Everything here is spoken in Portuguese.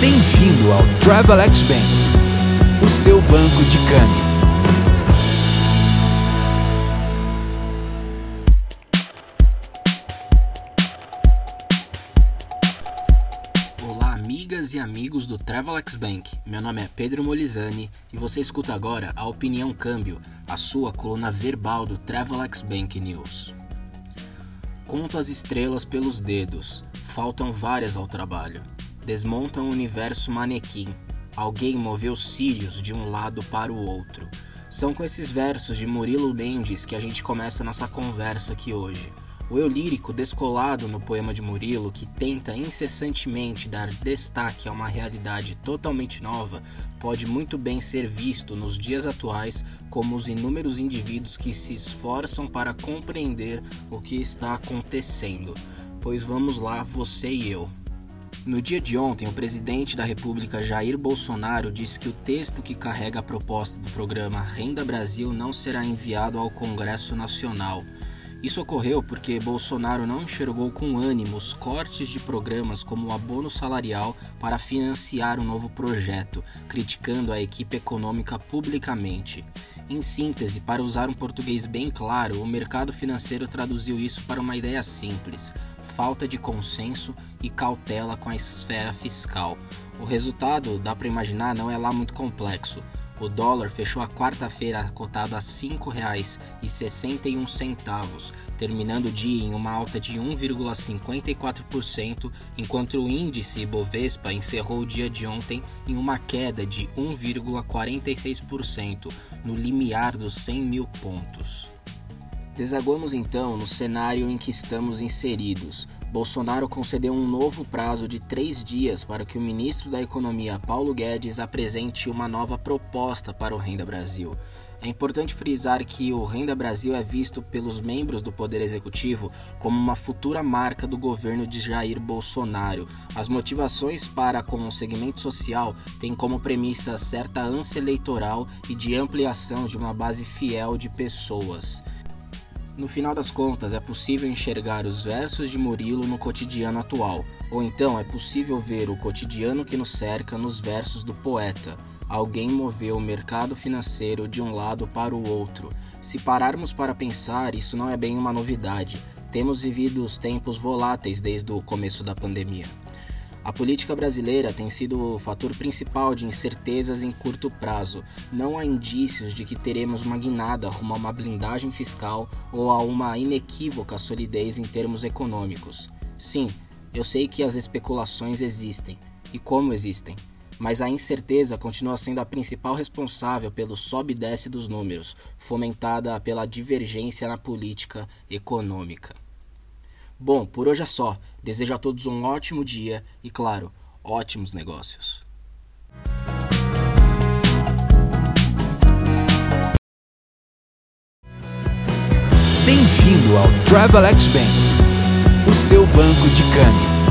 Bem-vindo ao Travelex Bank, o seu banco de câmbio. Olá, amigas e amigos do Travelex Bank. Meu nome é Pedro Molizani e você escuta agora a Opinião Câmbio, a sua coluna verbal do Travelex Bank News. Conto as estrelas pelos dedos, faltam várias ao trabalho. Desmontam o universo manequim. Alguém moveu Sirius de um lado para o outro. São com esses versos de Murilo Mendes que a gente começa nossa conversa aqui hoje. O eu lírico descolado no poema de Murilo, que tenta incessantemente dar destaque a uma realidade totalmente nova, pode muito bem ser visto nos dias atuais como os inúmeros indivíduos que se esforçam para compreender o que está acontecendo. Pois vamos lá, você e eu. No dia de ontem, o presidente da República Jair Bolsonaro disse que o texto que carrega a proposta do programa Renda Brasil não será enviado ao Congresso Nacional. Isso ocorreu porque Bolsonaro não enxergou com ânimo os cortes de programas como o abono salarial para financiar um novo projeto, criticando a equipe econômica publicamente. Em síntese, para usar um português bem claro, o mercado financeiro traduziu isso para uma ideia simples: falta de consenso e cautela com a esfera fiscal. O resultado, dá para imaginar, não é lá muito complexo. O dólar fechou a quarta-feira cotado a R$ 5,61, terminando o dia em uma alta de 1,54%, enquanto o índice Bovespa encerrou o dia de ontem em uma queda de 1,46%, no limiar dos 100 mil pontos. Desaguamos então no cenário em que estamos inseridos. Bolsonaro concedeu um novo prazo de três dias para que o ministro da Economia, Paulo Guedes, apresente uma nova proposta para o Renda Brasil. É importante frisar que o Renda Brasil é visto pelos membros do Poder Executivo como uma futura marca do governo de Jair Bolsonaro. As motivações para com o segmento social têm como premissa certa ânsia eleitoral e de ampliação de uma base fiel de pessoas. No final das contas, é possível enxergar os versos de Murilo no cotidiano atual, ou então é possível ver o cotidiano que nos cerca nos versos do poeta. Alguém moveu o mercado financeiro de um lado para o outro. Se pararmos para pensar, isso não é bem uma novidade. Temos vivido os tempos voláteis desde o começo da pandemia. A política brasileira tem sido o fator principal de incertezas em curto prazo. Não há indícios de que teremos uma guinada rumo a uma blindagem fiscal ou a uma inequívoca solidez em termos econômicos. Sim, eu sei que as especulações existem, e como existem, mas a incerteza continua sendo a principal responsável pelo sobe e desce dos números, fomentada pela divergência na política econômica. Bom, por hoje é só. Desejo a todos um ótimo dia e, claro, ótimos negócios. Bem-vindo ao Travelex Bank, o seu banco de câmbio.